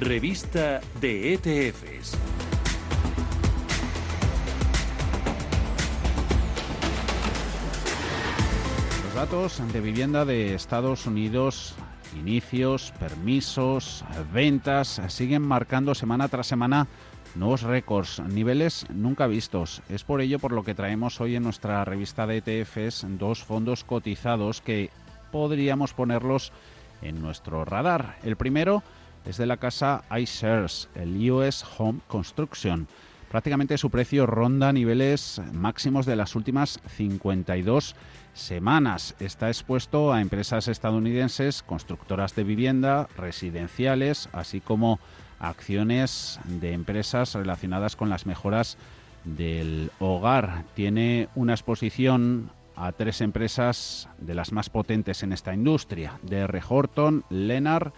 Revista de ETFs. Los datos de vivienda de Estados Unidos, inicios, permisos, ventas, siguen marcando semana tras semana nuevos récords, niveles nunca vistos. Es por ello por lo que traemos hoy en nuestra revista de ETFs dos fondos cotizados que podríamos ponerlos en nuestro radar. El primero es de la casa iShares, el US Home Construction. Prácticamente su precio ronda niveles máximos de las últimas 52 semanas. Está expuesto a empresas estadounidenses, constructoras de vivienda, residenciales, así como acciones de empresas relacionadas con las mejoras del hogar. Tiene una exposición a tres empresas de las más potentes en esta industria, DR Horton, Lennar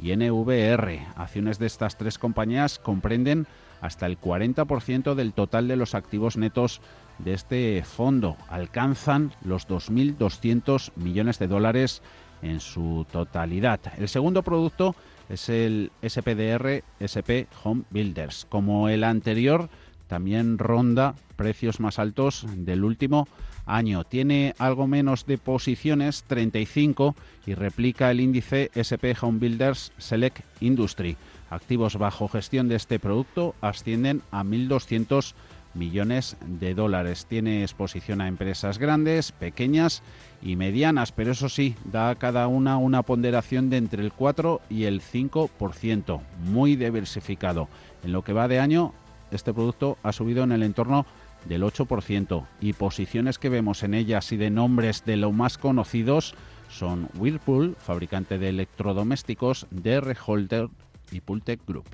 y NVR. Acciones de estas tres compañías comprenden hasta el 40% del total de los activos netos de este fondo. Alcanzan los 2.200 millones de dólares en su totalidad. El segundo producto es el SPDR SP Home Builders. Como el anterior, también ronda precios más altos del último año. Tiene algo menos de posiciones, 35, y replica el índice SP Home Builders Select Industry. Activos bajo gestión de este producto ascienden a 1.200 millones de dólares. Tiene exposición a empresas grandes, pequeñas y medianas, pero eso sí, da a cada una una ponderación de entre el 4 y el 5%, muy diversificado. En lo que va de año, este producto ha subido en el entorno del 8% y posiciones que vemos en ellas y de nombres de lo más conocidos son Whirlpool, fabricante de electrodomésticos, DR Holder y Pultec Group.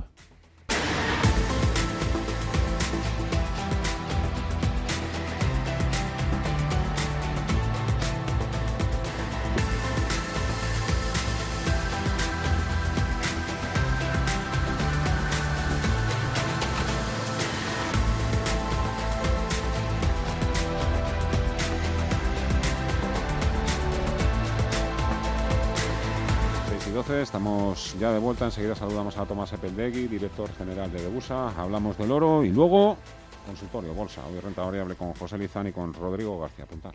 Ya de vuelta. Enseguida saludamos a Tomás Epeldegui, director general de Debusa. Hablamos del oro y luego consultorio, bolsa. Hoy renta variable con José Lizán y con Rodrigo García Puntar.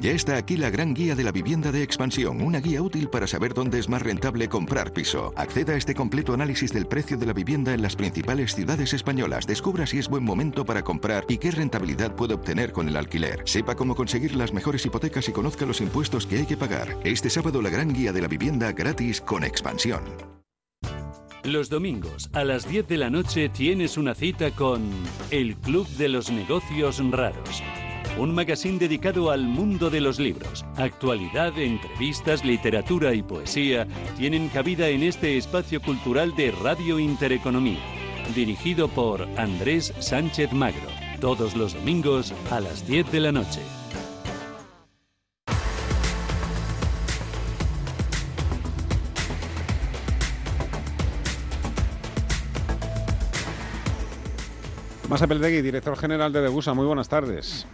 Ya está aquí la gran guía de la vivienda de expansión, una guía útil para saber dónde es más rentable comprar piso. Acceda a este completo análisis del precio de la vivienda en las principales ciudades españolas. Descubra si es buen momento para comprar y qué rentabilidad puede obtener con el alquiler. Sepa cómo conseguir las mejores hipotecas y conozca los impuestos que hay que pagar. Este sábado la gran guía de la vivienda gratis con expansión. Los domingos a las 10 de la noche tienes una cita con el Club de los Negocios Raros un magazine dedicado al mundo de los libros. Actualidad, entrevistas, literatura y poesía tienen cabida en este espacio cultural de Radio Intereconomía, dirigido por Andrés Sánchez Magro, todos los domingos a las 10 de la noche. Más Apeldegui, director general de Debusa. Muy buenas tardes.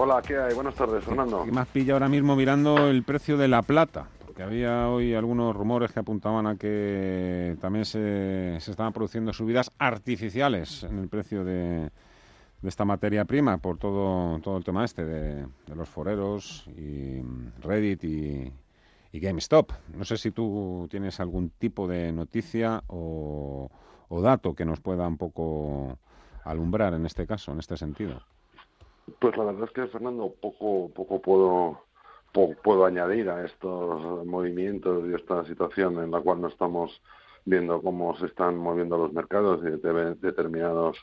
Hola, ¿qué hay? Buenas tardes, Fernando. ¿Qué más pilla ahora mismo mirando el precio de la plata? Porque había hoy algunos rumores que apuntaban a que también se, estaban produciendo subidas artificiales en el precio de, esta materia prima por todo, todo el tema este de, los foreros y Reddit y, y, GameStop. No sé si tú tienes algún tipo de noticia o, o dato que nos pueda un poco alumbrar en este caso, en este sentido. Pues la verdad es que, Fernando, poco, poco puedo, puedo añadir a estos movimientos y esta situación en la cual no estamos viendo cómo se están moviendo los mercados y determinados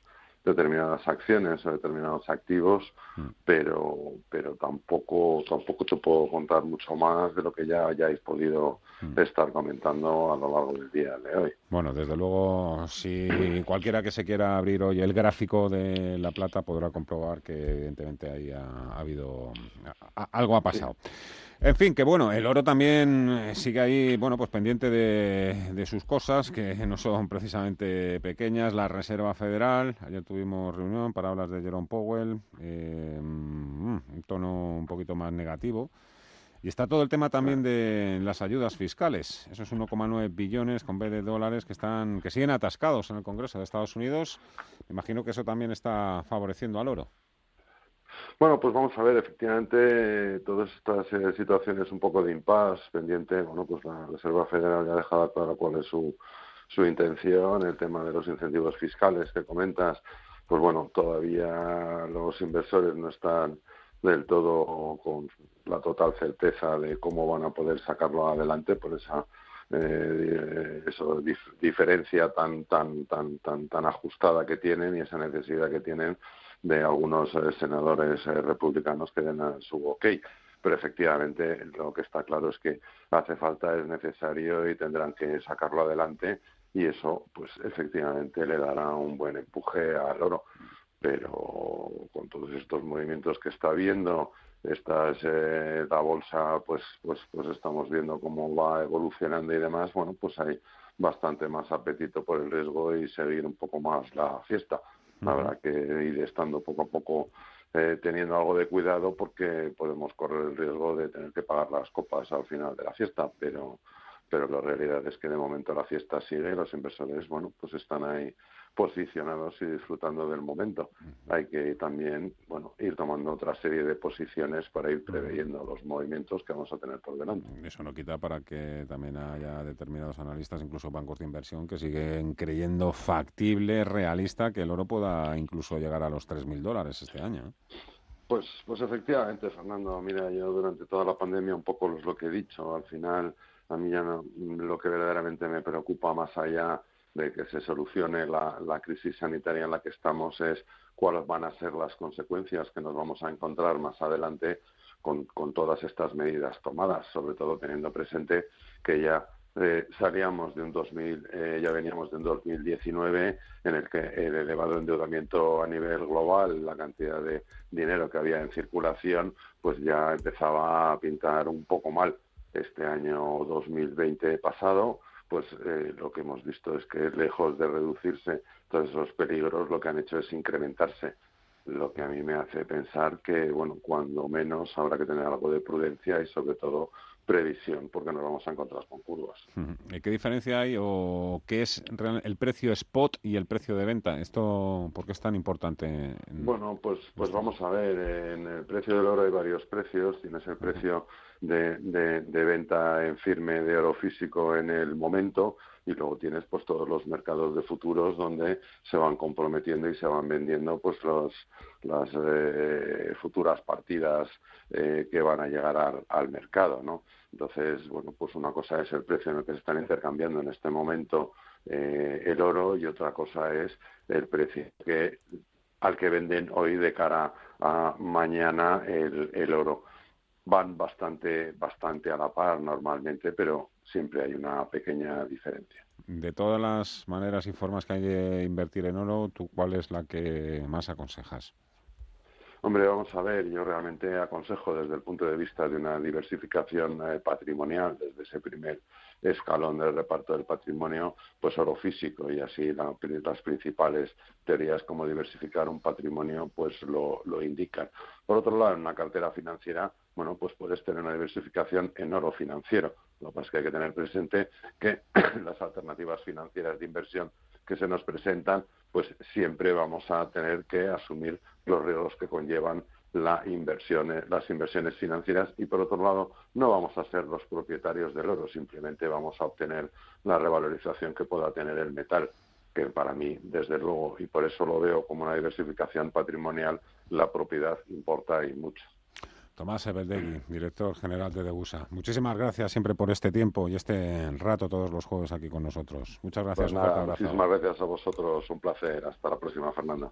determinadas acciones o determinados activos, mm. pero pero tampoco tampoco te puedo contar mucho más de lo que ya hayáis podido mm. estar comentando a lo largo del día de hoy. Bueno, desde luego, si cualquiera que se quiera abrir hoy el gráfico de la plata podrá comprobar que evidentemente ahí ha, habido algo ha pasado. En fin, que bueno, el oro también eh, sigue ahí, bueno, pues pendiente de, sus cosas, que no son precisamente pequeñas. La Reserva Federal, ayer tuvimos reunión para hablar de Jerome Powell, eh, mm, un tono un poquito más negativo. Y está todo el tema también de las ayudas fiscales. Esos 1,9 billones con B de dólares que están que siguen atascados en el Congreso de Estados Unidos. Me imagino que eso también está favoreciendo al oro. Bueno, pues vamos a ver, efectivamente, todas estas eh, situaciones un poco de impas pendiente, bueno, pues la Reserva Federal ya ha dejado claro cuál es su, su intención, el tema de los incentivos fiscales que comentas, pues bueno, todavía los inversores no están del todo con la total certeza de cómo van a poder sacarlo adelante por esa eh, eso, diferencia tan tan tan tan tan ajustada que tienen y esa necesidad que tienen de algunos eh, senadores eh, republicanos que den su ok. Pero efectivamente lo que está claro es que hace falta, es necesario y tendrán que sacarlo adelante y eso pues efectivamente le dará un buen empuje al oro. Pero con todos estos movimientos que está viendo, estas eh, la bolsa pues pues pues estamos viendo cómo va evolucionando y demás bueno pues hay bastante más apetito por el riesgo y seguir un poco más la fiesta Habrá que ir estando poco a poco eh, teniendo algo de cuidado porque podemos correr el riesgo de tener que pagar las copas al final de la fiesta, pero pero la realidad es que de momento la fiesta sigue y los inversores, bueno, pues están ahí posicionados y disfrutando del momento. Hay que también, bueno, ir tomando otra serie de posiciones para ir preveyendo los movimientos que vamos a tener por delante. Eso no quita para que también haya determinados analistas, incluso bancos de inversión, que siguen creyendo factible, realista, que el oro pueda incluso llegar a los 3.000 dólares este año. ¿eh? Pues, pues efectivamente, Fernando. Mira, yo durante toda la pandemia un poco es lo que he dicho. Al final, a mí ya no, lo que verdaderamente me preocupa más allá de que se solucione la, crisis sanitaria en la que estamos es cuáles van a ser las consecuencias que nos vamos a encontrar más adelante con, todas estas medidas tomadas, sobre todo teniendo presente que ya eh, salíamos de un 2000, eh, ya veníamos de un 2019 en el que el elevado endeudamiento a nivel global, la cantidad de dinero que había en circulación, pues ya empezaba a pintar un poco mal este año 2020 pasado pues eh, lo que hemos visto es que lejos de reducirse todos esos peligros, lo que han hecho es incrementarse. Lo que a mí me hace pensar que, bueno, cuando menos habrá que tener algo de prudencia y sobre todo previsión, porque nos vamos a encontrar con curvas. ¿Qué diferencia hay o qué es el precio spot y el precio de venta? ¿Esto por qué es tan importante? Bueno, pues, pues vamos a ver, en el precio del oro hay varios precios. Tienes el precio de, de, venta en firme de oro físico en el momento y luego tienes pues todos los mercados de futuros donde se van comprometiendo y se van vendiendo pues los las eh, futuras partidas eh, que van a llegar al, al, mercado no entonces bueno pues una cosa es el precio en el que se están intercambiando en este momento eh, el oro y otra cosa es el precio que al que venden hoy de cara a mañana el, el oro. Van bastante, bastante a la par normalmente, pero siempre hay una pequeña diferencia. De todas las maneras y formas que hay de invertir en oro, ¿tú cuál es la que más aconsejas? Hombre, vamos a ver, yo realmente aconsejo desde el punto de vista de una diversificación eh, patrimonial, desde ese primer escalón del reparto del patrimonio, pues oro físico y así las principales teorías como diversificar un patrimonio pues lo, lo indican. Por otro lado, en una cartera financiera, bueno, pues puedes tener una diversificación en oro financiero. Lo que pasa que hay que tener presente que las alternativas financieras de inversión que se nos presentan, pues siempre vamos a tener que asumir los riesgos que conllevan inversión, las inversiones financieras y por otro lado no vamos a ser los propietarios del oro, simplemente vamos a obtener la revalorización que pueda tener el metal, que para mí, desde luego, y por eso lo veo como una diversificación patrimonial, la propiedad importa y mucho. Tomás Ebeldegui, director general de Degusa. Muchísimas gracias siempre por este tiempo y este rato todos los jueves aquí con nosotros. Muchas gracias. Pues nada, muchísimas gracias a vosotros. Un placer. Hasta la próxima, Fernanda.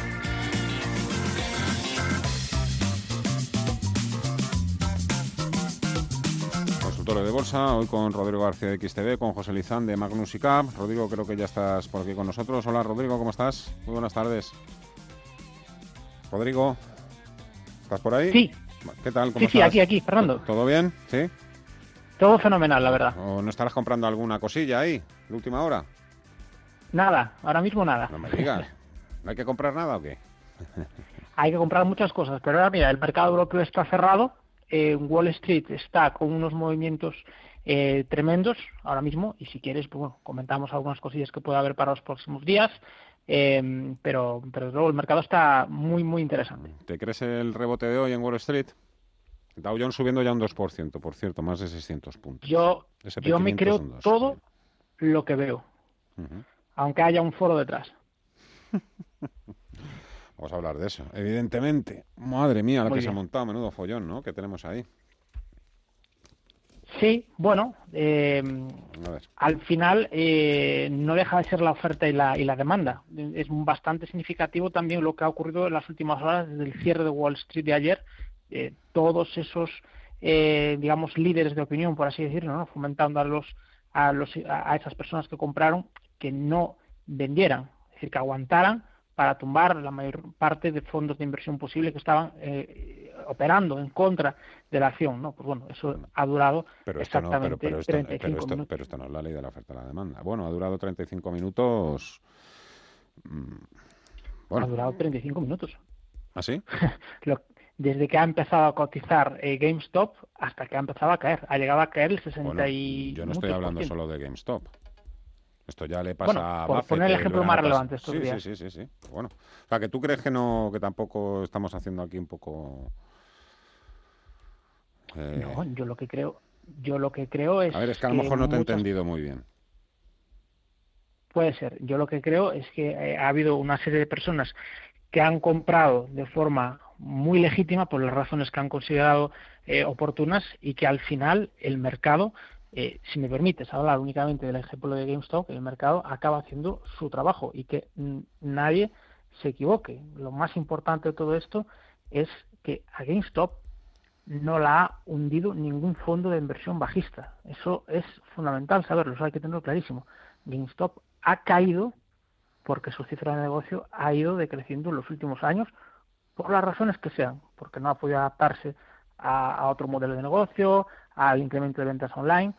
De bolsa, hoy con Rodrigo García de XTV, con José Lizán de Magnus y Cap. Rodrigo, creo que ya estás por aquí con nosotros. Hola Rodrigo, ¿cómo estás? Muy buenas tardes. Rodrigo, ¿estás por ahí? Sí. ¿Qué tal? ¿Cómo sí, sí, aquí, aquí, Fernando. ¿Todo bien? ¿Sí? Todo fenomenal, la verdad. ¿O no estarás comprando alguna cosilla ahí, de última hora? Nada, ahora mismo nada. No me digas. ¿No hay que comprar nada o qué? hay que comprar muchas cosas, pero ahora mira, el mercado europeo está cerrado eh, Wall Street está con unos movimientos eh, tremendos ahora mismo y si quieres, pues, bueno, comentamos algunas cosillas que puede haber para los próximos días. Eh, pero, pero luego el mercado está muy, muy interesante. ¿Te crees el rebote de hoy en Wall Street? Dow Jones subiendo ya un 2%, por cierto, más de 600 puntos. Yo, yo me creo todo lo que veo, aunque haya un foro detrás. Vamos a hablar de eso, evidentemente. Madre mía, la que se ha montado, menudo follón, ¿no? Que tenemos ahí. Sí, bueno, eh, al final eh, no deja de ser la oferta y la, y la demanda. Es bastante significativo también lo que ha ocurrido en las últimas horas desde el cierre de Wall Street de ayer. Eh, todos esos, digamos, líderes de opinión, por así decirlo, ¿no? fomentando a, los, a, los, a esas personas que compraron que no vendieran, es decir, que aguantaran para tumbar la mayor parte de fondos de inversión posible que estaban eh, operando en contra de la acción, ¿no? Pues bueno, eso ha durado exactamente pero, esto, 35 minutos. Pero esto no es la ley de la oferta y la demanda. Bueno, ha durado 35 minutos. Mm, bueno. Ha durado 35 minutos. ¿Ah, sí? desde que ha empezado a cotizar eh, GameStop hasta que ha empezado a caer. Ha llegado a caer el 60 y... Yo no estoy hablando solo de GameStop. Esto ya le pasa a por poner el ejemplo más relevante estos sí, días. Sí, sí, sí, sí. Bueno, o sea, que tú crees que no, que tampoco estamos haciendo aquí un poco. Eh, no, yo lo que creo, yo lo que creo es. A ver, es que a lo mejor no te he entendido muy bien. Puede ser. Yo lo que creo es que eh, ha habido una serie de personas que han comprado de forma muy legítima por las razones que han considerado eh, oportunas y que al final el mercado eh, si me permites hablar únicamente del ejemplo de GameStop, el mercado acaba haciendo su trabajo y que nadie se equivoque. Lo más importante de todo esto es que a GameStop no la ha hundido ningún fondo de inversión bajista. Eso es fundamental saberlo, eso hay que tenerlo clarísimo. GameStop ha caído porque su cifra de negocio ha ido decreciendo en los últimos años por las razones que sean, porque no ha podido adaptarse a otro modelo de negocio, al incremento de ventas online.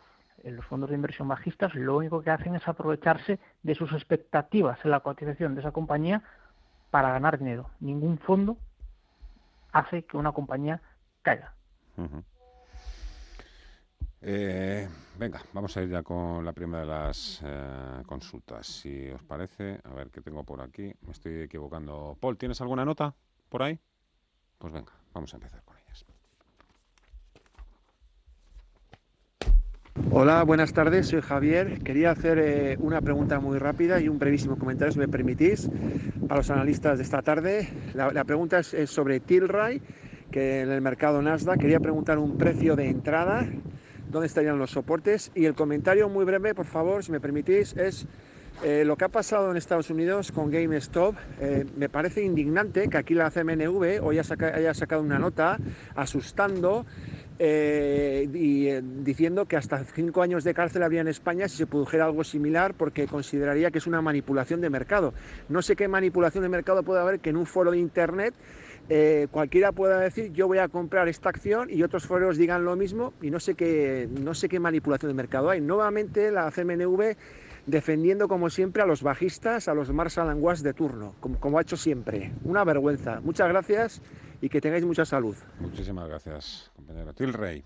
Los fondos de inversión bajistas lo único que hacen es aprovecharse de sus expectativas en la cotización de esa compañía para ganar dinero. Ningún fondo hace que una compañía caiga. Eh, venga, vamos a ir ya con la primera de las eh, consultas. Si os parece, a ver qué tengo por aquí. Me estoy equivocando. Paul, ¿tienes alguna nota por ahí? Pues venga, vamos a empezar con ellas. Hola, buenas tardes, soy Javier. Quería hacer eh, una pregunta muy rápida y un brevísimo comentario, si me permitís, a los analistas de esta tarde. La, pregunta es, sobre Tilray, que en el mercado Nasdaq quería preguntar un precio de entrada, dónde estarían los soportes. Y el comentario muy breve, por favor, si me permitís, es eh, lo que ha pasado en Estados Unidos con GameStop. Eh, me parece indignante que aquí la CMNV hoy haya sacado una nota asustando eh, y eh, diciendo que hasta cinco años de cárcel habría en España si se produjera algo similar porque consideraría que es una manipulación de mercado. No sé qué manipulación de mercado puede haber que en un foro de Internet eh, cualquiera pueda decir yo voy a comprar esta acción y otros foros digan lo mismo y no sé qué, no sé qué manipulación de mercado hay. Nuevamente la CMNV defendiendo como siempre a los bajistas, a los Marshall de turno, como, como ha hecho siempre. Una vergüenza. Muchas gracias y que tengáis mucha salud. Muchísimas gracias, compañero. Tilray.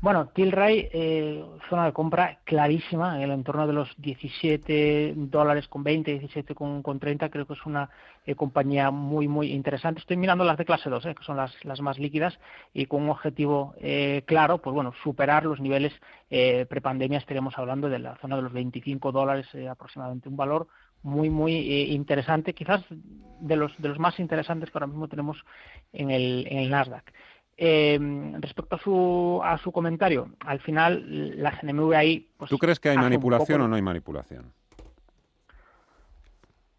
Bueno, Tilray, eh, zona de compra clarísima en el entorno de los 17 dólares con 20, 17 con, con 30. Creo que es una eh, compañía muy, muy interesante. Estoy mirando las de clase 2, eh, que son las, las más líquidas y con un objetivo eh, claro, pues bueno, superar los niveles eh, prepandemia. Estaríamos hablando de la zona de los 25 dólares aproximadamente. Un valor muy, muy eh, interesante, quizás de los, de los más interesantes que ahora mismo tenemos en el Nasdaq. Eh, respecto a su, a su comentario, al final la CNMV ahí... Pues, ¿Tú crees que hay manipulación poco- o no hay manipulación?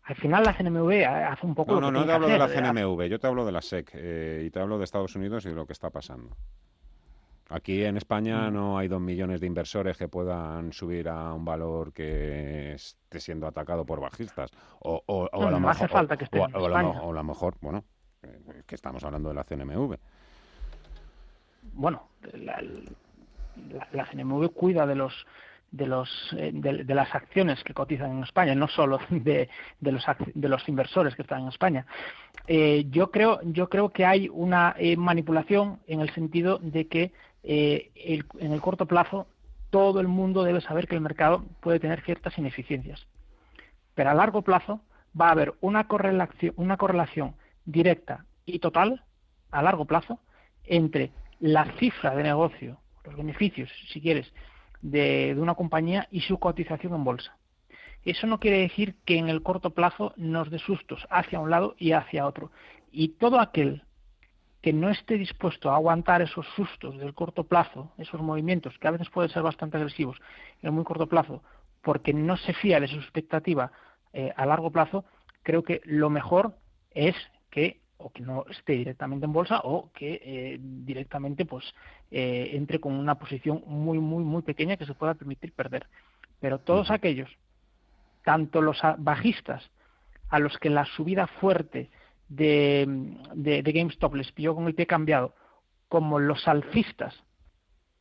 Al final la CNMV hace un poco... No, no, no te hablo de la. CNMV, yo te hablo de la SEC eh, y te hablo de Estados Unidos y de lo que está pasando. Aquí en Mm. España no hay dos millones de inversores que puedan subir a un valor que esté siendo atacado por bajistas. O, o- o No, a lo no hace mejor, falta que esté o, en lo, o a lo mejor, bueno, eh, que estamos hablando de la CNMV. Bueno, la, la- la CNMV cuida de los de los eh, de, las acciones que cotizan en España, no solo de, de los de los inversores que están en España. Eh, yo creo yo creo que hay una eh, manipulación en el sentido de que eh, el- en el corto plazo todo el mundo debe saber que el mercado puede tener ciertas ineficiencias, pero a largo plazo va a haber una correlación una correlación directa y total a largo plazo entre la cifra de negocio, los beneficios, si quieres, de, una compañía y su cotización en bolsa. Eso no quiere decir que en el corto plazo nos dé sustos hacia un lado y hacia otro. Y todo aquel que no esté dispuesto a aguantar esos sustos del corto plazo, esos movimientos que a veces pueden ser bastante agresivos en muy corto plazo, porque no se fía de su expectativa eh, a largo plazo, creo que lo mejor es que o que no esté directamente en bolsa o que eh, directamente pues eh, entre con una posición muy muy muy pequeña que se pueda permitir perder. Pero todos aquellos tanto los bajistas a los que la subida fuerte de, de, de GameStop les pilló con el pie cambiado como los alcistas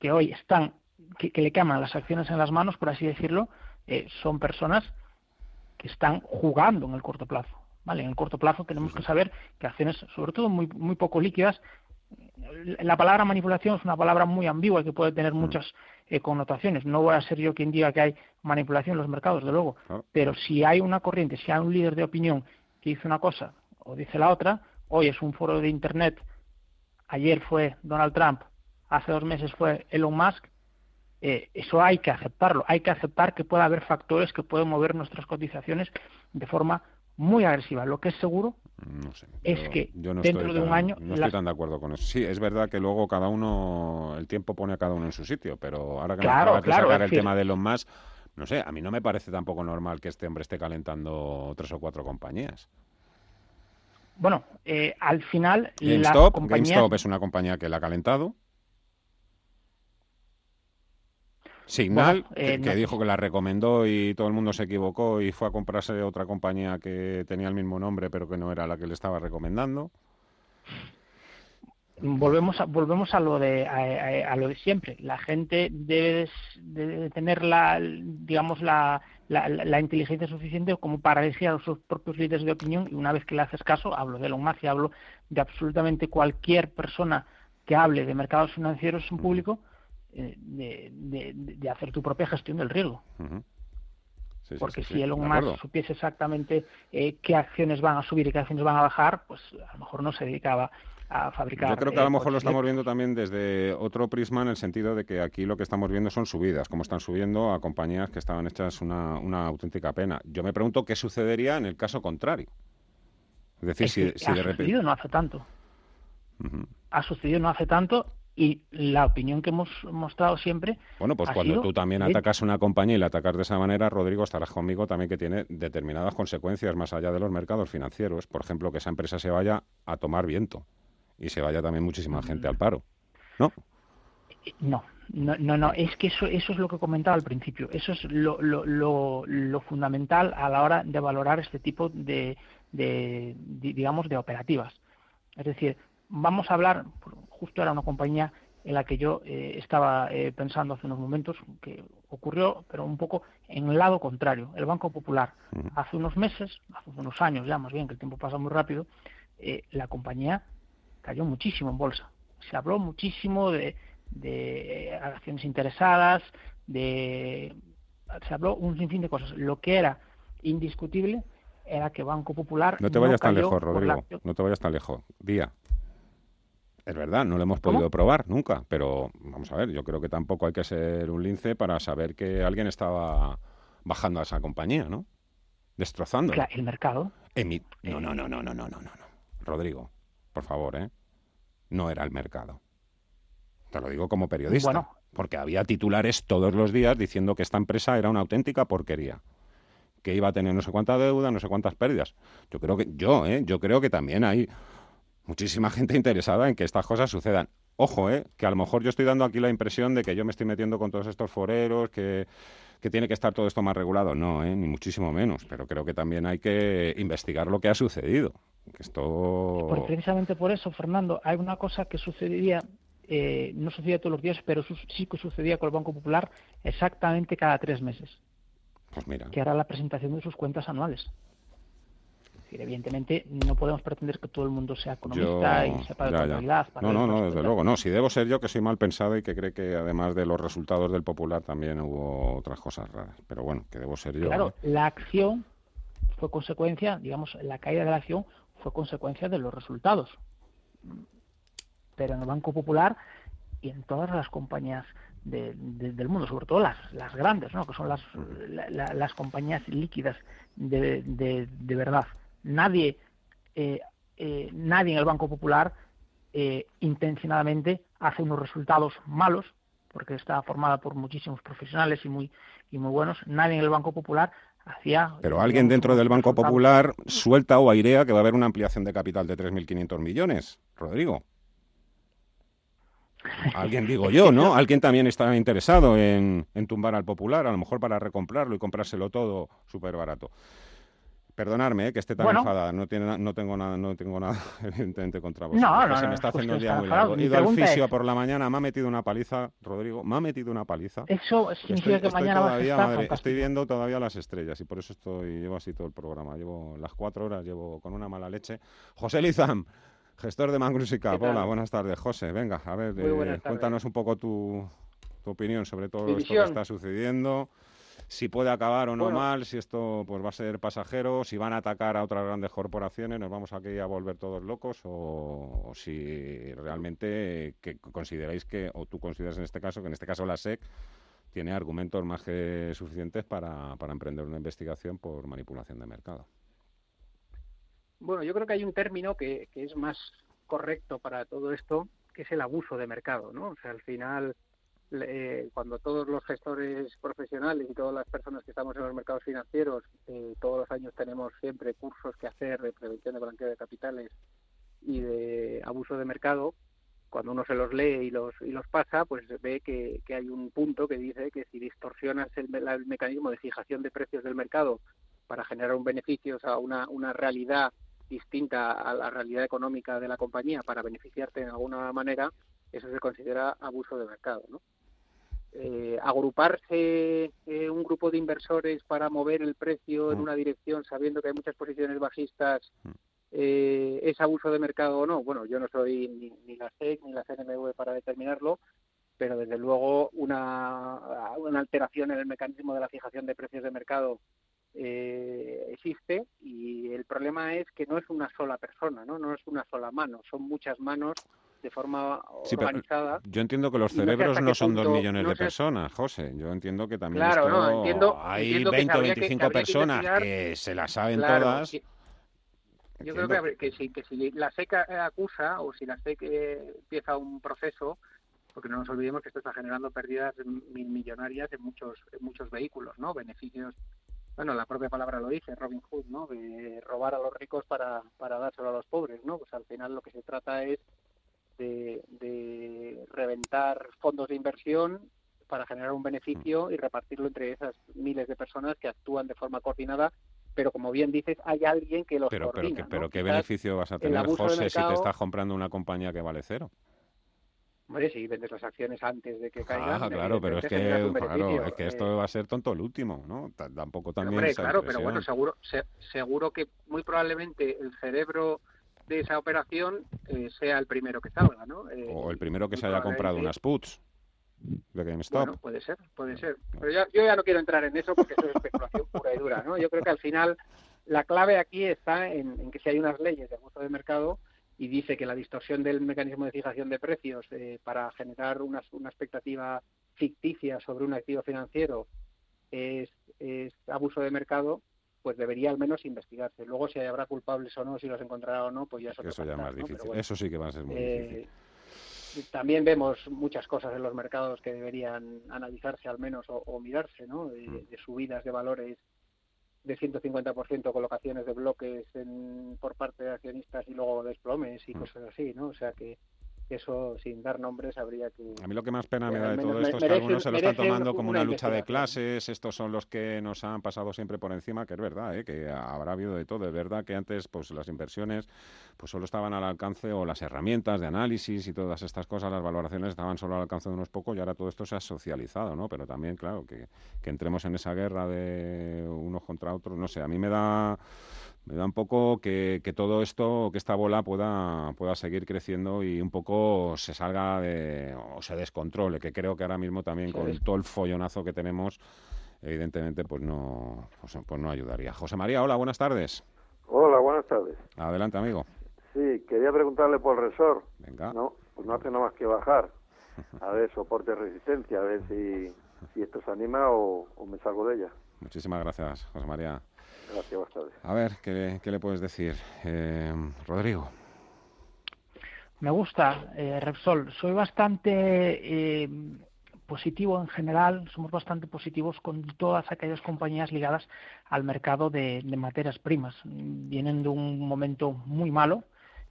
que hoy están que, que le queman las acciones en las manos por así decirlo eh, son personas que están jugando en el corto plazo ¿vale? En el corto plazo tenemos que saber que acciones, sobre todo muy, muy poco líquidas, la palabra manipulación es una palabra muy ambigua y que puede tener muchas eh, connotaciones. No voy a ser yo quien diga que hay manipulación en los mercados, de luego, pero si hay una corriente, si hay un líder de opinión que dice una cosa o dice la otra, hoy es un foro de Internet, ayer fue Donald Trump, hace dos meses fue Elon Musk, eh, eso hay que aceptarlo. Hay que aceptar que puede haber factores que pueden mover nuestras cotizaciones de forma muy agresiva. Lo que es seguro No sé. es que yo no dentro estoy de un año No estoy tan de acuerdo con eso. Sí, es verdad que luego cada uno, el tiempo pone a cada uno en su sitio, pero ahora que me Claro, acabas de claro, sacar el decir- tema de los más, no sé, a mí no me parece tampoco normal que este hombre esté calentando tres o cuatro compañías. Bueno, eh, al final GameStop. GameStop es una compañía que la ha calentado. Signal, Bueno, eh, que, que no- dijo que la recomendó y todo el mundo se equivocó y fue a comprarse otra compañía que tenía el mismo nombre pero que no era la que le estaba recomendando. volvemos a, volvemos a lo de a, a- a lo de siempre. La gente debe, debe tener la digamos la, la, la inteligencia suficiente como para elegir a sus propios líderes de opinión y una vez que le haces caso hablo de Elon Musk y hablo de absolutamente cualquier persona que hable de mercados financieros en público de, de- de hacer tu propia gestión del riesgo sí, porque sí, si Elon Musk supiese exactamente eh, qué acciones van a subir y qué acciones van a bajar, pues a lo mejor no se dedicaba a fabricar. Yo creo que a lo eh, mejor lo estamos viendo también desde otro prisma en el sentido de que aquí lo que estamos viendo son subidas, como están subiendo a compañías que estaban hechas una, una auténtica pena. Yo me pregunto qué sucedería en el caso contrario. Es decir, Es si, que si ha de repente... sucedido no hace tanto. Ha sucedido no hace tanto y la opinión que hemos mostrado siempre. Bueno, pues cuando tú también atacas una compañía y la atacas de esa manera, Rodrigo, estarás conmigo también que tiene determinadas consecuencias más allá de los mercados financieros. Por ejemplo, que esa empresa se vaya a tomar viento y se vaya también muchísima gente al paro. ¿No? No, no, no, no, es que eso, eso es lo que comentaba al principio. Eso es lo, lo, lo, lo fundamental a la hora de valorar este tipo de, de, di- digamos, de operativas. Es decir, vamos a hablar, justo era una compañía en la que yo eh, estaba eh, pensando hace unos momentos, que ocurrió, pero un poco en el lado contrario. El Banco Popular, hace unos meses, hace unos años ya, más bien, que el tiempo pasa muy rápido, eh, la compañía cayó muchísimo en bolsa. Se habló muchísimo de, de acciones interesadas, de se habló un sinfín de cosas. Lo que era indiscutible era que Banco Popular no te vayas tan lejos, Rodrigo. No te vayas tan lejos. Día. Es verdad, no lo hemos podido probar nunca, pero vamos a ver, yo creo que tampoco hay que ser un lince para saber que alguien estaba bajando a esa compañía, ¿no? Destrozando. el mercado. No, no, no, no, no, no, no, no. Rodrigo, por favor, ¿eh? No era el mercado. Te lo digo como periodista. Porque había titulares todos los días diciendo que esta empresa era una auténtica porquería que iba a tener no sé cuánta deuda, no sé cuántas pérdidas. Yo creo que yo, ¿eh? yo creo que también hay muchísima gente interesada en que estas cosas sucedan. Ojo, ¿eh? que a lo mejor yo estoy dando aquí la impresión de que yo me estoy metiendo con todos estos foreros, que, que tiene que estar todo esto más regulado. No, ¿eh? ni muchísimo menos. Pero creo que también hay que investigar lo que ha sucedido. Que esto... Pues precisamente por eso, Fernando, hay una cosa que sucedería, eh, no sucedía todos los días, pero sí que sucedía con el Banco Popular exactamente cada tres meses. Pues mira. Que era la presentación de sus cuentas anuales evidentemente no podemos pretender que todo el mundo sea economista y sepa de contabilidad. No, no, no, desde luego, no. Si debo ser yo que soy mal pensado y que cree que además de los resultados del Popular también hubo otras cosas raras. Pero bueno, que debo ser yo. Claro, ¿eh? la acción fue consecuencia, digamos, la caída de la acción fue consecuencia de los resultados. Pero en el Banco Popular y en todas las compañías del mundo, sobre todo las, las grandes, ¿no? que son las, las compañías líquidas de, de verdad nadie, eh, eh, nadie en el Banco Popular eh, intencionadamente hace unos resultados malos, porque está formada por muchísimos profesionales y muy, y muy buenos. Nadie en el Banco Popular hacía... Pero alguien dentro del Banco Popular suelta o airea que va a haber una ampliación de capital de 3.500 millones, Rodrigo. Alguien digo yo, ¿no? Alguien también está interesado en, en, tumbar al popular, a lo mejor para recomprarlo y comprárselo todo súper barato. Perdonarme, eh, que esté tan enfadada. No, tiene, no tengo nada, no tengo nada, evidentemente, contra vosotros. No, no, se me está haciendo el día muy largo. He ido al fisio por la mañana, me ha metido una paliza, Rodrigo, me ha metido una paliza. Eso significa que mañana todavía, vas a madre, Estoy viendo todavía las estrellas y por eso estoy, llevo así todo el programa. Llevo las cuatro horas, llevo con una mala leche. José Lizam, gestor de Mangrusica. Hola, buenas tardes, José. Venga, a ver, eh, cuéntanos un poco tu, tu opinión sobre todo esto que está sucediendo si puede acabar o no mal, si esto pues va a ser pasajero, si van a atacar a otras grandes corporaciones, nos vamos aquí a volver todos locos o, si realmente que consideráis que, o tú consideras en este caso, que en este caso la SEC tiene argumentos más que suficientes para, para emprender una investigación por manipulación de mercado. Bueno, yo creo que hay un término que, que es más correcto para todo esto, que es el abuso de mercado, ¿no? O sea, al final eh, cuando todos los gestores profesionales y todas las personas que estamos en los mercados financieros, eh, todos los años tenemos siempre cursos que hacer de prevención de blanqueo de capitales y de abuso de mercado, cuando uno se los lee y los, y los pasa, pues ve que, hay un punto que dice que si distorsionas el, mecanismo de fijación de precios del mercado para generar un beneficio, o sea, una, una realidad distinta a la realidad económica de la compañía para beneficiarte de alguna manera, eso se considera abuso de mercado, ¿no? Eh, agruparse eh, un grupo de inversores para mover el precio en mm. una dirección sabiendo que hay muchas posiciones bajistas mm. eh, es abuso de mercado o no. Bueno, yo no soy ni, la SEC ni la CNMV para determinarlo, pero desde luego una, una alteración en el mecanismo de la fijación de precios de mercado existe y el problema es que no es una sola persona, ¿no? no es una sola mano, son muchas manos de forma organizada. Yo entiendo que los cerebros no, son dos millones de personas, José. Yo entiendo que también hay 20 o 25 personas que, se las saben todas. yo creo que, si, que si la SEC acusa o si la SEC empieza un proceso, porque no nos olvidemos que esto está generando pérdidas millonarias en muchos, en muchos vehículos, ¿no? Beneficios bueno, la propia palabra lo dice, Robin Hood, ¿no? De robar a los ricos para, para dárselo a los pobres, ¿no? Pues al final lo que se trata es de, reventar fondos de inversión para generar un beneficio y repartirlo entre esas miles de personas que actúan de forma coordinada pero como bien dices, hay alguien que los pero, coordina. Pero, ¿qué beneficio vas a tener, José, si te estás comprando una compañía que vale cero? Hombre, si vendes las acciones antes de que caigan. Ah, claro, pero es que, claro, es que esto eh. va a ser tonto el último, ¿no? Tampoco también. Hombre, claro, pero bueno, seguro, seguro que muy probablemente el cerebro de esa operación eh, sea el primero que salga, ¿no? Eh, o el primero que se haya comprado unas puts de GameStop. Bueno, puede ser, puede ser. Pero yo ya no quiero entrar en eso porque eso es especulación pura y dura, ¿no? Yo creo que al final la clave aquí está en, en que si hay unas leyes de abuso de mercado y dice que la distorsión del mecanismo de fijación de precios eh, para generar una, una, expectativa ficticia sobre un activo financiero es, es, abuso de mercado, pues debería al menos investigarse. Luego si habrá culpables o no, si los encontrará o no, pues ya eso, eso ya más difícil. Bueno, eso sí que va a ser muy eh, difícil. También vemos muchas cosas en los mercados que deberían analizarse al menos o, o mirarse, ¿no? De, Mm. de subidas de valores de 150% colocaciones de bloques en, por parte de accionistas y luego desplomes y Mm. cosas así, ¿no? O sea que eso, sin dar nombres, habría que... A mí lo que más pena me Al da de todo esto es que algunos se lo están tomando como una lucha de clases, estos son los que nos han pasado siempre por encima, que es verdad, ¿eh? que habrá habido de todo. Es verdad que antes pues las inversiones pues solo estaban al alcance o las herramientas de análisis y todas estas cosas, las valoraciones estaban solo al alcance de unos pocos y ahora todo esto se ha socializado, ¿no? Pero también, claro, que, que entremos en esa guerra de unos contra otros, no sé, a mí me da me da un poco que, que todo esto, que esta bola pueda, pueda seguir creciendo y un poco se salga de, o se descontrole, que creo que ahora mismo también con todo el follonazo que tenemos, evidentemente pues no, pues, pues no ayudaría. José María, hola, buenas tardes. Hola, buenas tardes. Adelante, amigo. Sí, quería preguntarle por Resor. Venga. No, pues no hace nada más que bajar. A ver, soporte resistencia, a ver si, si esto se anima o, o me salgo de ella. Muchísimas gracias, José María. Gracias, buenas tardes. A ver, ¿qué, qué le puedes decir? Eh, Rodrigo. Me gusta eh, Repsol. Soy bastante eh, positivo en general, somos bastante positivos con todas aquellas compañías ligadas al mercado de, de materias primas. Vienen de un momento muy malo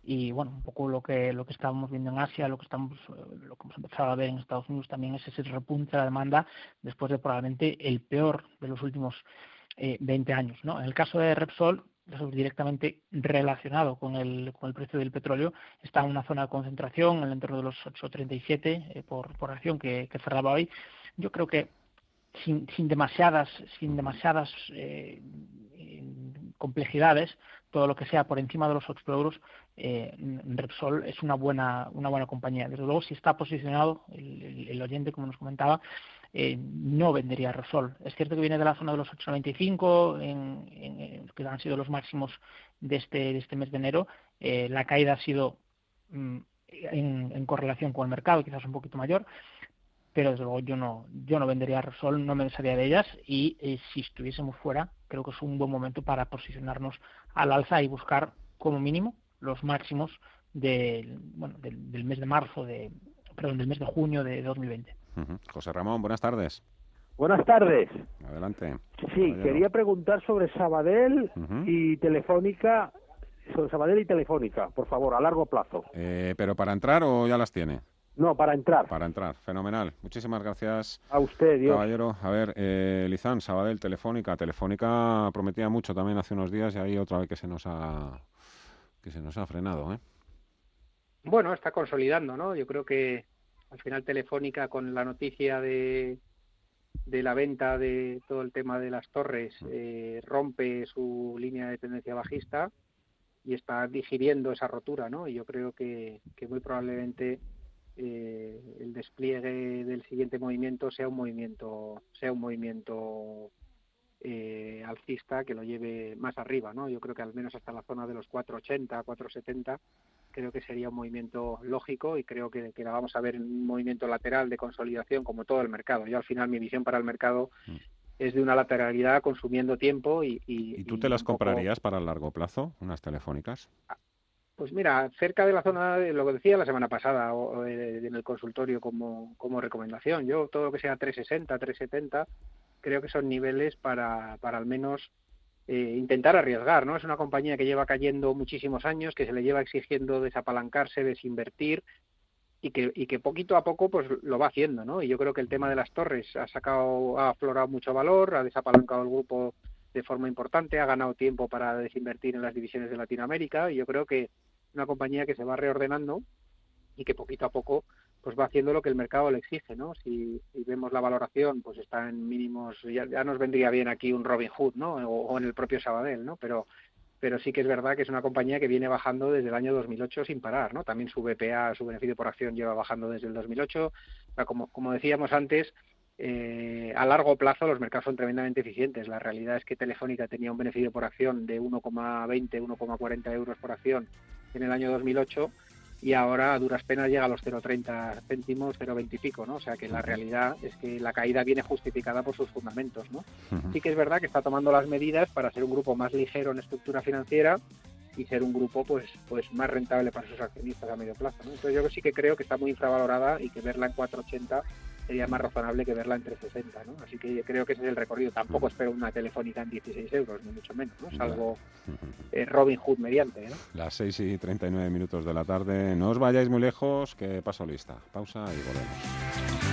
y bueno, un poco lo que lo que estábamos viendo en Asia, lo que estamos eh, lo que hemos empezado a ver en Estados Unidos también es ese repunte de la demanda después de probablemente el peor de los últimos eh, 20 años, ¿no? En el caso de Repsol eso es directamente relacionado con el, con el precio del petróleo, está en una zona de concentración en el entorno de los 8.37 eh, por, por acción que, cerraba hoy. Yo creo que sin, sin demasiadas, sin demasiadas eh, complejidades, todo lo que sea por encima de los 8 euros, eh, Repsol es una buena, una buena compañía. Desde luego, si está posicionado, el oyente, como nos comentaba, eh, no vendería Repsol. Es cierto que viene de la zona de los 8,95, en, que han sido los máximos de este, de este mes de enero. Eh, la caída ha sido mm, en, correlación con el mercado, quizás un poquito mayor, pero desde luego yo no, yo no vendería Repsol, no me desharía de ellas y eh, si estuviésemos fuera, creo que es un buen momento para posicionarnos al alza y buscar como mínimo los máximos del, bueno, del, del mes de marzo, de, perdón, del mes de junio de 2020. Uh -huh. José Ramón, buenas tardes. Buenas tardes. Adelante. Sí, Caballero. quería preguntar sobre Sabadell uh -huh. y Telefónica, sobre Sabadell y Telefónica, por favor, a largo plazo. Eh, ¿Pero para entrar o ya las tiene? No, para entrar. Para entrar, fenomenal. Muchísimas gracias. A usted, Dios. Caballero. A ver, eh, Lizán, Sabadell, Telefónica. Telefónica prometía mucho también hace unos días y ahí otra vez que se nos ha, que se nos ha frenado, ¿eh? Bueno, está consolidando, ¿no? Yo creo que al final Telefónica con la noticia de, de la venta de todo el tema de las torres eh, rompe su línea de tendencia bajista y está digiriendo esa rotura, ¿no? Y yo creo que, que muy probablemente eh, el despliegue del siguiente movimiento sea un movimiento sea un movimiento eh, alcista que lo lleve más arriba, ¿no? Yo creo que al menos hasta la zona de los 480, 470 creo que sería un movimiento lógico y creo que, que, la vamos a ver en un movimiento lateral de consolidación como todo el mercado. Yo al final mi visión para el mercado mm. es de una lateralidad consumiendo tiempo y... ¿Y, ¿Y tú te las comprarías poco... para el largo plazo, unas telefónicas? Pues mira, cerca de la zona, de lo que decía la semana pasada o, o en el consultorio como, como recomendación, yo todo lo que sea 360, 370, creo que son niveles para, para al menos eh, intentar arriesgar, ¿no? Es una compañía que lleva cayendo muchísimos años, que se le lleva exigiendo desapalancarse, desinvertir y que, y que poquito a poco pues lo va haciendo, ¿no? Y yo creo que el tema de las torres ha sacado, ha aflorado mucho valor, ha desapalancado el grupo de forma importante, ha ganado tiempo para desinvertir en las divisiones de Latinoamérica y yo creo que una compañía que se va reordenando y que poquito a poco pues va haciendo lo que el mercado le exige, ¿no? Si, vemos la valoración, pues está en mínimos, ya, nos vendría bien aquí un Robin Hood, ¿no? O, en el propio Sabadell, ¿no? Pero pero sí que es verdad que es una compañía que viene bajando desde el año 2008 sin parar, ¿no? También su BPA, su beneficio por acción, lleva bajando desde el 2008. como, como decíamos antes, eh, a largo plazo los mercados son tremendamente eficientes. La realidad es que Telefónica tenía un beneficio por acción de 1,20, 1,40 euros por acción en el año 2008 y ahora a duras penas llega a los 0,30 céntimos, 0,20 y pico, ¿no? O sea que la realidad es que la caída viene justificada por sus fundamentos, ¿no? Sí que es verdad que está tomando las medidas para ser un grupo más ligero en estructura financiera y ser un grupo pues pues más rentable para sus accionistas a medio plazo, ¿no? Entonces yo sí que creo que está muy infravalorada y que verla en 4,80 sería más razonable que verla en 360, ¿no? Así que creo que ese es el recorrido. Tampoco espero una telefónica en 16 euros, ni mucho menos, ¿no? Salvo eh, Robin Hood mediante, ¿no? Las 6 y 39 minutos de la tarde. No os vayáis muy lejos, que paso lista. Pausa y volvemos.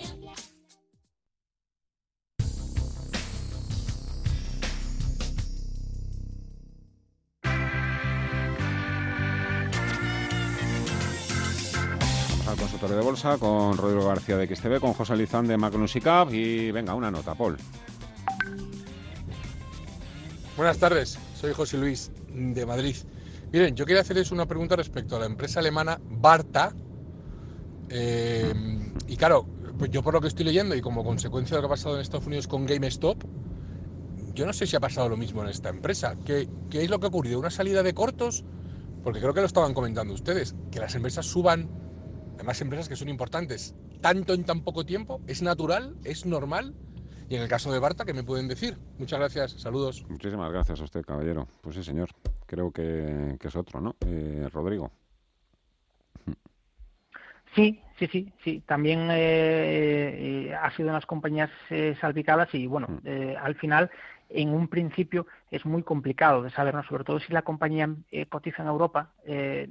De bolsa, con Rodrigo García de XTV, con José Lizán de Magnus y Cap. Y venga, una nota, Paul. Buenas tardes, soy José Luis de Madrid. Miren, yo quería hacerles una pregunta respecto a la empresa alemana Barta. Eh, y claro, pues yo por lo que estoy leyendo y como consecuencia de lo que ha pasado en Estados Unidos con GameStop, yo no sé si ha pasado lo mismo en esta empresa. ¿Qué, ¿Qué, es lo que ha ocurrido? ¿Una salida de cortos? Porque creo que lo estaban comentando ustedes, que las empresas suban además empresas que son importantes, tanto en tan poco tiempo, es natural, es normal. Y en el caso de Barta, ¿qué me pueden decir? Muchas gracias, saludos. Muchísimas gracias a usted, caballero. Pues sí, señor, creo que, es otro, ¿no? Eh, Rodrigo. Sí, sí, sí, sí. También eh, eh, ha sido unas compañías salpicadas y, bueno, mm. al final en un principio es muy complicado de saber, sobre todo si la compañía eh, cotiza en Europa, eh,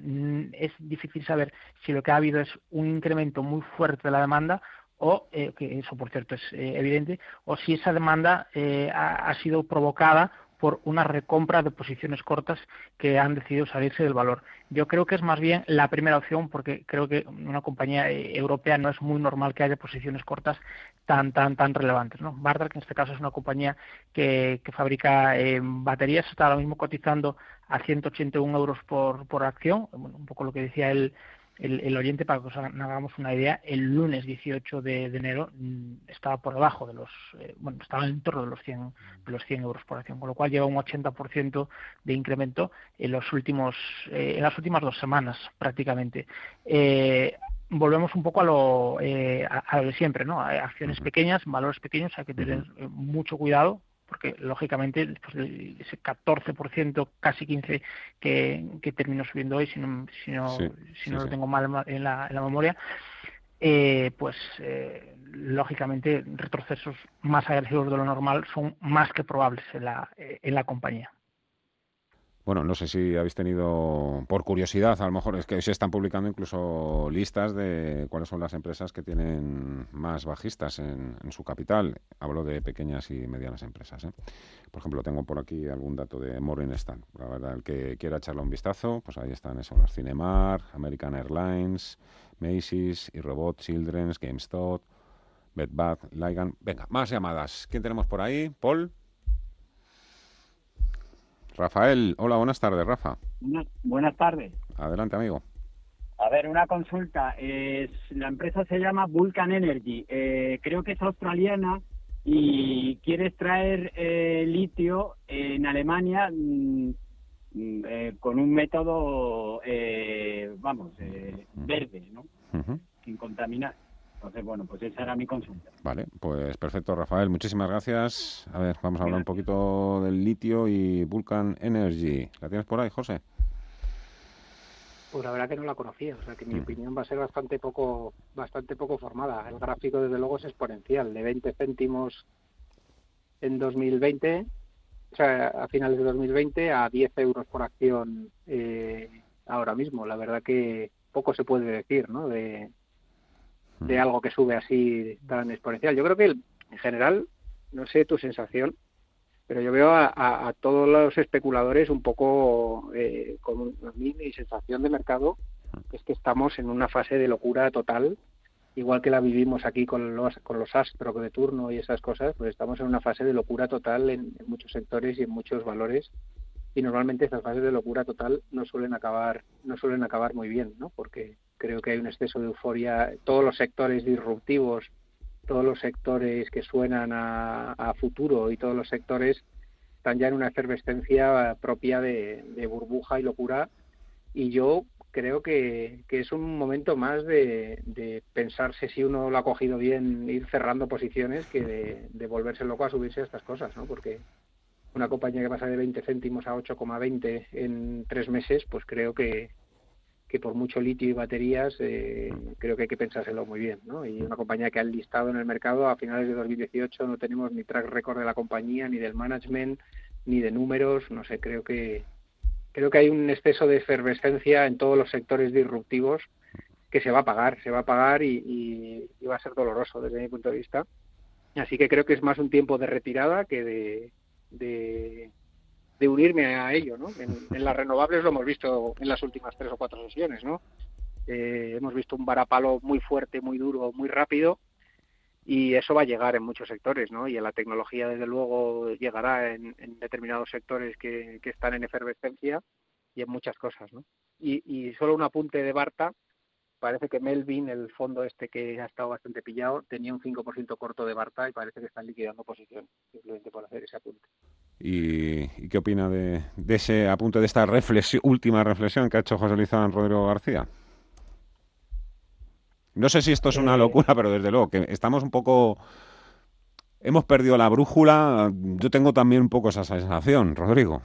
es difícil saber si lo que ha habido es un incremento muy fuerte de la demanda o, eh, que eso por cierto es evidente, o si esa demanda ha, sido provocada por una recompra de posiciones cortas que han decidido salirse del valor. Yo creo que es más bien la primera opción porque creo que una compañía eh, europea no es muy normal que haya posiciones cortas tan tan tan relevantes. ¿no? Barter, que en este caso es una compañía que, fabrica eh, baterías, está ahora mismo cotizando a 181 euros por, por acción, un poco lo que decía el, el, oyente, para que os hagamos una idea, el lunes 18 de, enero mm, estaba por debajo de los, eh, bueno, estaba en torno de los 100, de los 100 euros por acción, con lo cual lleva un 80% de incremento en los últimos, eh, en las últimas dos semanas prácticamente. Eh, volvemos un poco a lo, a, lo de siempre, ¿no? Acciones pequeñas, valores pequeños, hay que tener mucho cuidado porque lógicamente después de ese 14%, casi 15% que, que terminó subiendo hoy, si no, si no, si no lo tengo mal en la, en la memoria, eh, pues eh, lógicamente retrocesos más agresivos de lo normal son más que probables en la, en la compañía. Bueno, no sé si habéis tenido, por curiosidad, a lo mejor es que se están publicando incluso listas de cuáles son las empresas que tienen más bajistas en, su capital. Hablo de pequeñas y medianas empresas. ¿eh? Por ejemplo, tengo por aquí algún dato de Morningstar. La verdad, el que quiera echarle un vistazo, pues ahí están eso, las Cinemar, American Airlines, Macy's, iRobot, Children's, GameStop, Bed Bath, Ligan. Venga, más llamadas. ¿Quién tenemos por ahí? Paul. Rafael, hola, buenas tardes, Rafa. buenas tardes. Adelante, amigo. A ver, una consulta. Es, la empresa se llama Vulcan Energy. Eh, creo que es australiana y quiere traer eh, litio en Alemania mm, mm, eh, con un método, vamos, verde, ¿no? Sin contaminar. Entonces, bueno, pues esa era mi consulta. Vale, pues perfecto, Rafael. Muchísimas gracias. A ver, vamos a hablar un poquito del litio y Vulcan Energy. ¿La tienes por ahí, José? Pues la verdad que no la conocía, o sea que mi mm. opinión va a ser bastante poco, bastante poco formada. El gráfico desde luego es exponencial, de 20 céntimos en 2020, o sea, a finales de 2020 a 10 euros por acción eh, ahora mismo. La verdad que poco se puede decir, ¿no? De, de algo que sube así tan exponencial. Yo creo que en general, no sé tu sensación, pero yo veo a, todos los especuladores un poco eh, con a mí mi sensación de mercado es que estamos en una fase de locura total. Igual que la vivimos aquí con los con los astro de turno y esas cosas pues estamos en una fase de locura total en, en muchos sectores y en muchos valores. Y normalmente estas fases de locura total no suelen acabar no suelen acabar muy bien no porque creo que hay un exceso de euforia. Todos los sectores disruptivos todos los sectores que suenan a, futuro y todos los sectores están ya en una efervescencia propia de, burbuja y locura. Y yo creo que, es un momento más de, pensarse si uno lo ha cogido bien ir cerrando posiciones que de, de volverse loco a subirse a estas cosas no porque una compañía que pasa de 20 céntimos a 8,20 en tres meses, pues creo que, que por mucho litio y baterías, eh, creo que hay que pensárselo muy bien. ¿no? Y una compañía que ha listado en el mercado a finales de 2018 no tenemos ni track record de la compañía, ni del management, ni de números. No sé, creo que creo que hay un exceso de efervescencia en todos los sectores disruptivos que se va a pagar, se va a pagar y, y va a ser doloroso desde mi punto de vista. Así que creo que es más un tiempo de retirada que de, de, unirme a ello, ¿no? En, las renovables lo hemos visto en las últimas tres o cuatro sesiones, ¿no? Eh, hemos visto un varapalo muy fuerte, muy duro, muy rápido y eso va a llegar en muchos sectores, ¿no? Y en la tecnología, desde luego, llegará en, determinados sectores que, que, están en efervescencia y en muchas cosas, ¿no? Y, y solo un apunte de Barta, parece que Melvin, el fondo este que ha estado bastante pillado, tenía un 5% corto de Barta y parece que están liquidando posición, simplemente por hacer ese apunte. ¿Y, qué opina de, ese apunte, de esta reflexión, última reflexión que ha hecho José Lizán Rodrigo García? No sé si esto es una eh. locura, pero desde luego que estamos un poco... Hemos perdido la brújula. Yo tengo también un poco esa sensación, Rodrigo.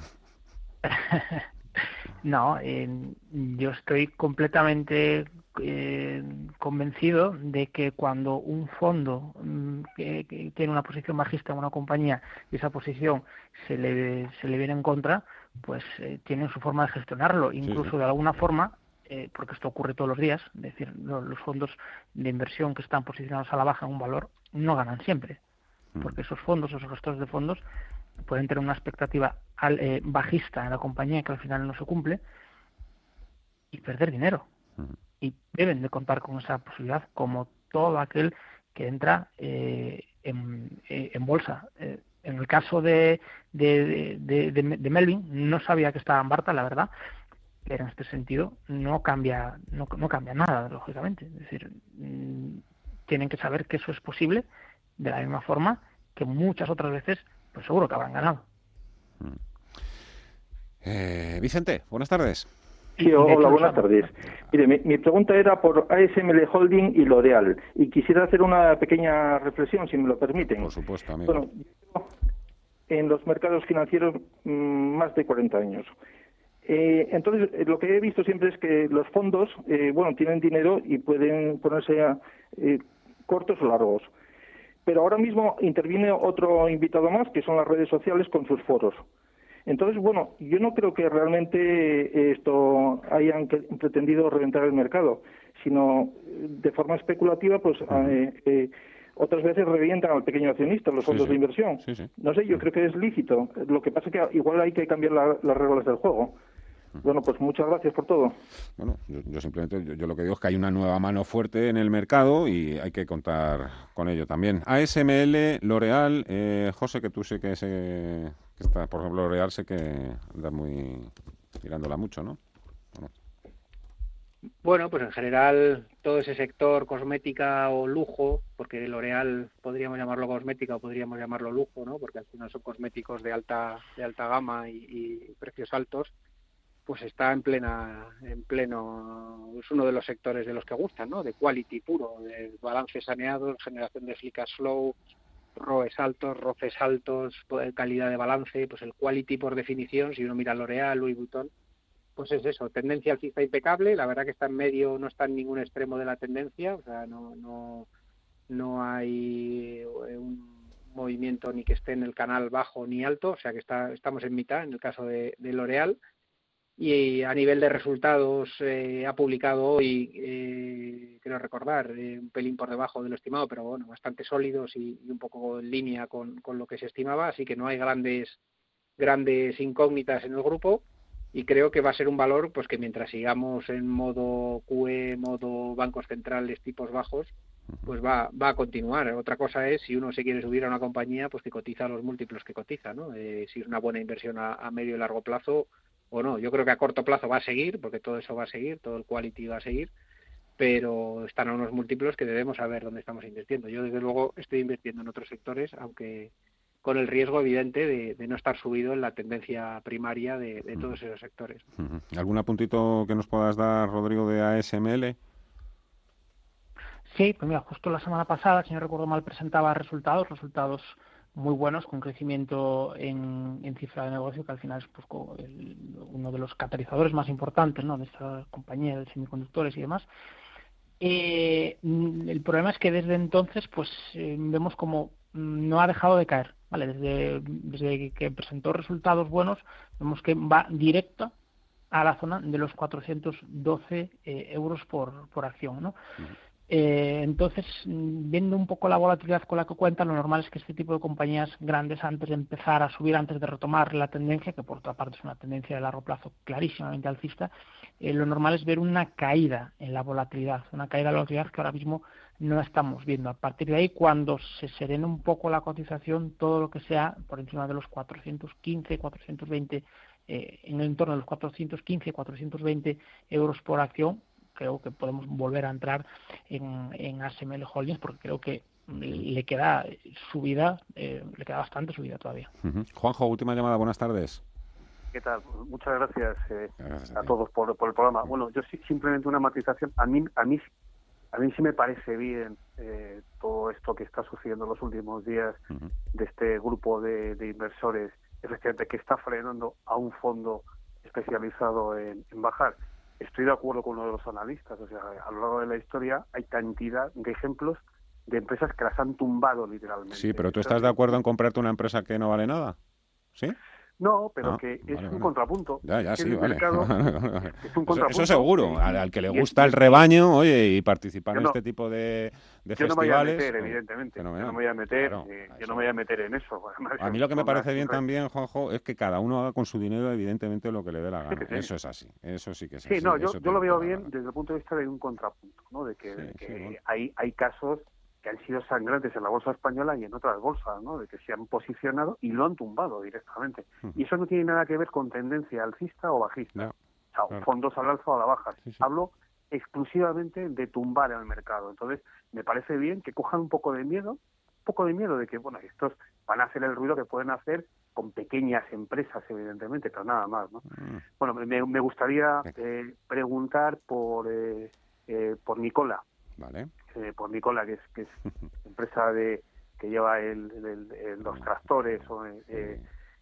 No, yo estoy completamente eh, convencido de que cuando un fondo mm, que, tiene una posición bajista en una compañía y esa posición se le, se le viene en contra, pues eh, tienen su forma de gestionarlo. Incluso de alguna forma, eh, porque esto ocurre todos los días, es decir, los, fondos de inversión que están posicionados a la baja en un valor no ganan siempre, mm. porque esos fondos, esos gestores de fondos, pueden tener una expectativa eh, bajista en la compañía que al final no se cumple y perder dinero. Mm y deben de contar con esa posibilidad como todo aquel que entra eh, en, eh, bolsa. Eh, en el caso de, de, Melvin, no sabía que estaba en Barta, la verdad, pero en este sentido no cambia, no, cambia nada, lógicamente. Es decir, mm, tienen que saber que eso es posible de la misma forma que muchas otras veces, pues seguro que habrán ganado. Eh, Vicente, buenas tardes. Sí, hola, buenas tardes. Mire, mi, pregunta era por ASML Holding y L'Oreal. Y quisiera hacer una pequeña reflexión, si me lo permiten. Por supuesto, amigo. Bueno, en los mercados financieros mm, más de 40 años. Eh, entonces, eh, lo que he visto siempre es que los fondos, eh, bueno, tienen dinero y pueden ponerse a, cortos o largos. Pero ahora mismo interviene otro invitado más, que son las redes sociales con sus foros. Entonces, bueno, yo no creo que realmente esto hayan pretendido reventar el mercado, sino de forma especulativa, pues otras veces revientan al pequeño accionista, los fondos de inversión. No sé, yo creo que es lícito. Lo que pasa es que igual hay que cambiar las reglas del juego. Bueno, pues muchas gracias por todo. Bueno, yo, simplemente, yo, lo que digo es que hay una nueva mano fuerte en el mercado y hay que contar con ello también. ASML, L'Oreal, eh, José, que tú sé que, se, por ejemplo, L'Oreal sé que anda muy mirándola mucho, ¿no? Bueno, pues en general todo ese sector cosmética o lujo, porque L'Oreal podríamos llamarlo cosmética o podríamos llamarlo lujo, ¿no? Porque al final son cosméticos de alta de alta gama y precios altos pues está en plena, en pleno, es uno de los sectores de los que gustan, ¿no? De quality puro, de balance saneado, generación de flicas slow, ROEs altos, roces altos, calidad de balance, pues el quality por definición, si uno mira L'Oreal, Louis Vuitton, pues es eso, tendencia alcista impecable, la verdad que está en medio, no está en ningún extremo de la tendencia, o sea, no, no, no hay un movimiento ni que esté en el canal bajo ni alto, o sea que está, estamos en mitad en el caso de, de L'Oreal y a nivel de resultados eh, ha publicado hoy, eh, quiero recordar, eh, un pelín por debajo de lo estimado, pero bueno, bastante sólidos y, un poco en línea con, con, lo que se estimaba, así que no hay grandes grandes incógnitas en el grupo y creo que va a ser un valor pues que mientras sigamos en modo QE, modo bancos centrales tipos bajos, pues va, va a continuar. Otra cosa es si uno se quiere subir a una compañía, pues que cotiza los múltiplos que cotiza, ¿no? si es una buena inversión a, a medio y largo plazo, o no. Yo creo que a corto plazo va a seguir, porque todo eso va a seguir, todo el quality va a seguir, pero están a unos múltiplos que debemos saber dónde estamos invirtiendo. Yo, desde luego, estoy invirtiendo en otros sectores, aunque con el riesgo evidente de, no estar subido en la tendencia primaria de, todos esos sectores. ¿Algún apuntito que nos puedas dar, Rodrigo, de ASML? Sí, pues mira, justo la semana pasada, si no recuerdo mal, presentaba resultados, resultados muy buenos, con crecimiento en, cifra de negocio, que al final es pues, uno de los catalizadores más importantes ¿no? de esta compañía de semiconductores y demás. Eh, el problema es que desde entonces pues eh, vemos como no ha dejado de caer. ¿vale? Desde, desde que presentó resultados buenos, vemos que va directo a la zona de los 412 eh, euros por, por acción. ¿no? Eh, entonces, mm, viendo un poco la volatilidad con la que cuentan, lo normal es que este tipo de compañías grandes, antes de empezar a subir, antes de retomar la tendencia, que por otra parte es una tendencia de largo plazo clarísimamente alcista, eh, lo normal es ver una caída en la volatilidad, una caída de la volatilidad que ahora mismo no estamos viendo. A partir de ahí, cuando se serene un poco la cotización, todo lo que sea por encima de los 415, 420, eh, en el entorno de los 415, 420 euros por acción, creo que podemos volver a entrar en, en ASML Holdings porque creo que le queda subida, eh, le queda bastante subida todavía. Juanjo, última llamada, buenas tardes. ¿Qué tal? Muchas gracias, eh, a, todos por, el programa. Bueno, yo sí, simplemente una matización. A mí, a mí, a mí sí me parece bien eh, todo esto que está sucediendo en los últimos días de este grupo de, inversores, efectivamente, que está frenando a un fondo especializado en bajar estoy de acuerdo con uno de los analistas. O sea, a lo largo de la historia hay cantidad de ejemplos de empresas que las han tumbado literalmente. Sí, pero ¿tú estás de acuerdo en comprarte una empresa que no vale nada? ¿Sí? No, pero ah, que es un contrapunto. Ya, ya, sí, vale. es un contrapunto. Eso, seguro. Al, que le gusta el rebaño, oye, y participar en este tipo de, de yo festivales. no me voy a meter, evidentemente. yo no me voy a meter, eh, yo no me voy a meter en eso. a mí lo que me parece bien también, Juanjo, es que cada uno haga con su dinero, evidentemente, lo que le dé la gana. Eso es así. Eso sí que es así. Sí, no, yo, yo lo veo bien desde el punto de vista de un contrapunto, ¿no? De que, que hay, hay casos que han sido sangrantes en la bolsa española y en otras bolsas, ¿no? De que se han posicionado y lo han tumbado directamente. Y eso no tiene nada que ver con tendencia alcista o bajista. O sea, fondos al alza o a la baja. Hablo exclusivamente de tumbar el mercado. Entonces, me parece bien que cojan un poco de miedo, un poco de miedo de que, bueno, estos van a hacer el ruido que pueden hacer con pequeñas empresas, evidentemente, pero nada más, ¿no? Mm. Bueno, me, me gustaría eh, preguntar por, eh, eh, por Nicola. Vale. Por Nicola, que es, que es empresa de que lleva el, los tractores o,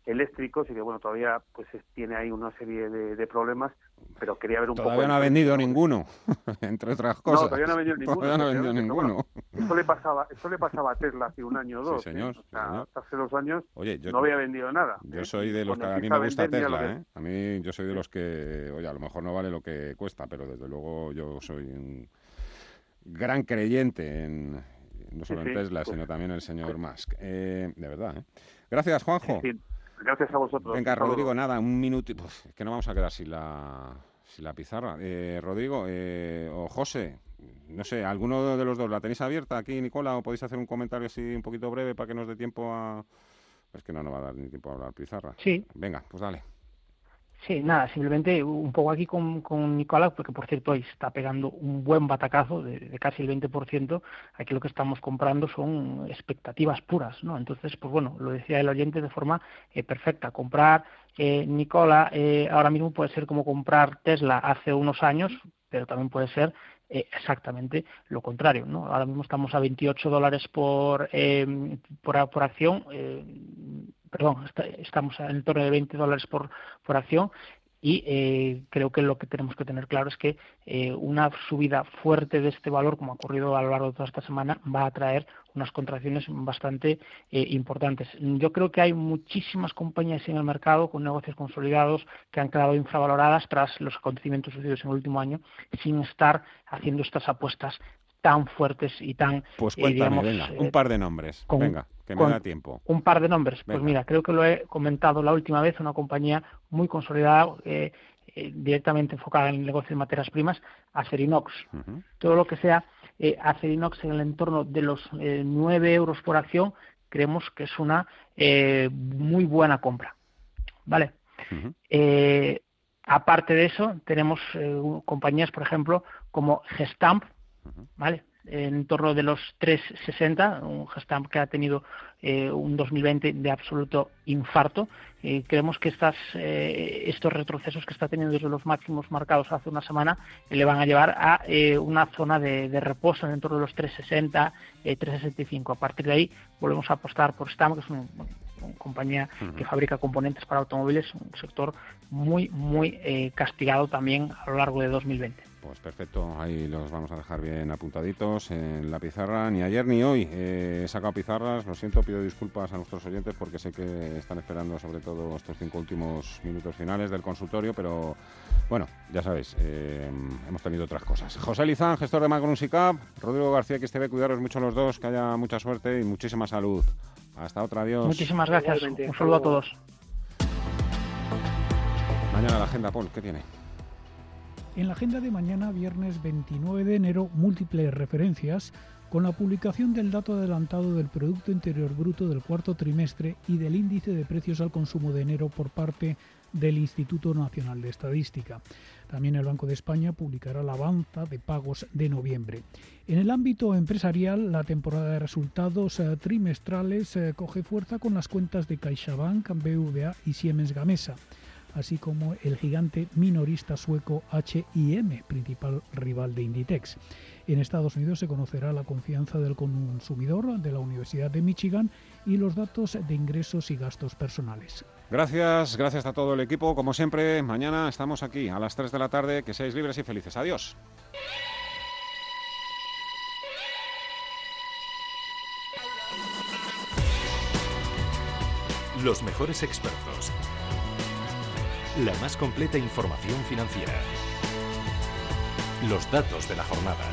eléctricos y que bueno todavía pues tiene ahí una serie de, problemas pero quería ver un poco todavía no ha vendido ninguno entre otras cosas no todavía no ha vendido ninguno, todavía no ha vendido ninguno. eso le pasaba eso le pasaba a Tesla hace un año o dos sí, señor, o sea, hace dos años oye, yo, no había vendido nada yo ¿eh? soy de los que a mí me gusta Tesla ¿eh? a mí yo soy de los que oye a lo mejor no vale lo que cuesta pero desde luego yo soy un gran creyente en no solo en Tesla, pues sino también en el señor Musk. Eh, de verdad, ¿eh? Gracias, Juanjo. Gracias a vosotros. Venga, Rodrigo, nada, un minuto. que no vamos a quedar sin la, sin la pizarra. Eh, Rodrigo eh, o José, no sé, ¿alguno de los dos la tenéis abierta aquí, Nicola? ¿O podéis hacer un comentario así un poquito breve para que nos dé tiempo a...? Pues que no nos va a dar ni tiempo a hablar pizarra. Sí. Venga, pues dale. Sí, nada, simplemente un poco aquí con, con porque por cierto hoy está pegando un buen batacazo de, casi el 20%. Aquí lo que estamos comprando son expectativas puras, ¿no? Entonces, pues bueno, lo decía el oyente de forma eh, perfecta. Comprar eh, Nicola eh, ahora mismo puede ser como comprar Tesla hace unos años, pero también puede ser eh, exactamente lo contrario. ¿no? Ahora mismo estamos a 28 dólares por, por, acción perdón, estamos en torno de 20 dólares por, por acción y eh, creo que lo que tenemos que tener claro es que eh, una subida fuerte de este valor, como ha ocurrido a lo largo de toda esta semana, va a traer unas contracciones bastante eh, importantes. Yo creo que hay muchísimas compañías en el mercado con negocios consolidados que han quedado infravaloradas tras los acontecimientos sucedidos en el último año, sin estar haciendo estas apuestas tan fuertes y tan... Pues cuéntame, venga, un par de nombres, venga que me da tiempo. Un par de nombres. Pues mira, creo que lo he comentado la última vez, una compañía muy consolidada, eh, eh, directamente enfocada en el negocio de materias primas, Acerinox. Todo lo que sea eh, Acerinox en el entorno de los eh, 9 euros por acción, creemos que es una muy buena compra. ¿Vale? aparte de eso, tenemos compañías, por ejemplo, como Gestamp, ¿vale? en torno de los 3,60, un Gestamp que ha tenido eh, un 2020 de absoluto infarto. Eh, creemos que estas, eh, estos retrocesos que está teniendo desde los máximos marcados hace una semana le van a llevar a una zona de, reposo en torno de los 3,60, 3,65. A partir de ahí volvemos a apostar por Stamp, que es una compañía que fabrica componentes para automóviles, un sector muy, muy castigado también a lo largo de 2020. Pues perfecto, ahí los vamos a dejar bien apuntaditos en la pizarra. Ni ayer ni hoy he sacado pizarras, lo siento, pido disculpas a nuestros oyentes porque sé que están esperando sobre todo estos cinco últimos minutos finales del consultorio, pero bueno, ya sabéis, eh, hemos tenido otras cosas. José Lizán, gestor de Magnus y Cap, Rodrigo García, que esté cuidaros mucho los dos, que haya mucha suerte y muchísima salud. Hasta otra, adiós. Muchísimas gracias, un saludo a todos. Mañana la agenda, Paul, ¿qué tiene? En la agenda de mañana, viernes 29 de enero, múltiples referencias con la publicación del dato adelantado del Producto Interior Bruto del cuarto trimestre y del índice de precios al consumo de enero por parte del Instituto Nacional de Estadística. También el Banco de España publicará la avanza de pagos de noviembre. En el ámbito empresarial, la temporada de resultados eh, trimestrales eh, coge fuerza con las cuentas de CaixaBank, BVA y Siemens Gamesa así como el gigante minorista sueco HIM, principal rival de Inditex. En Estados Unidos se conocerá la confianza del consumidor de la Universidad de Michigan y los datos de ingresos y gastos personales. Gracias, gracias a todo el equipo. Como siempre, mañana estamos aquí a las 3 de la tarde. Que seáis libres y felices. Adiós. Los mejores expertos la más completa información financiera. Los datos de la jornada.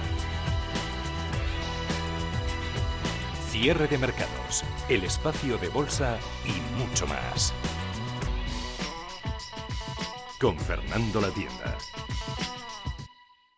Cierre de mercados, el espacio de bolsa y mucho más. Con Fernando La Tienda.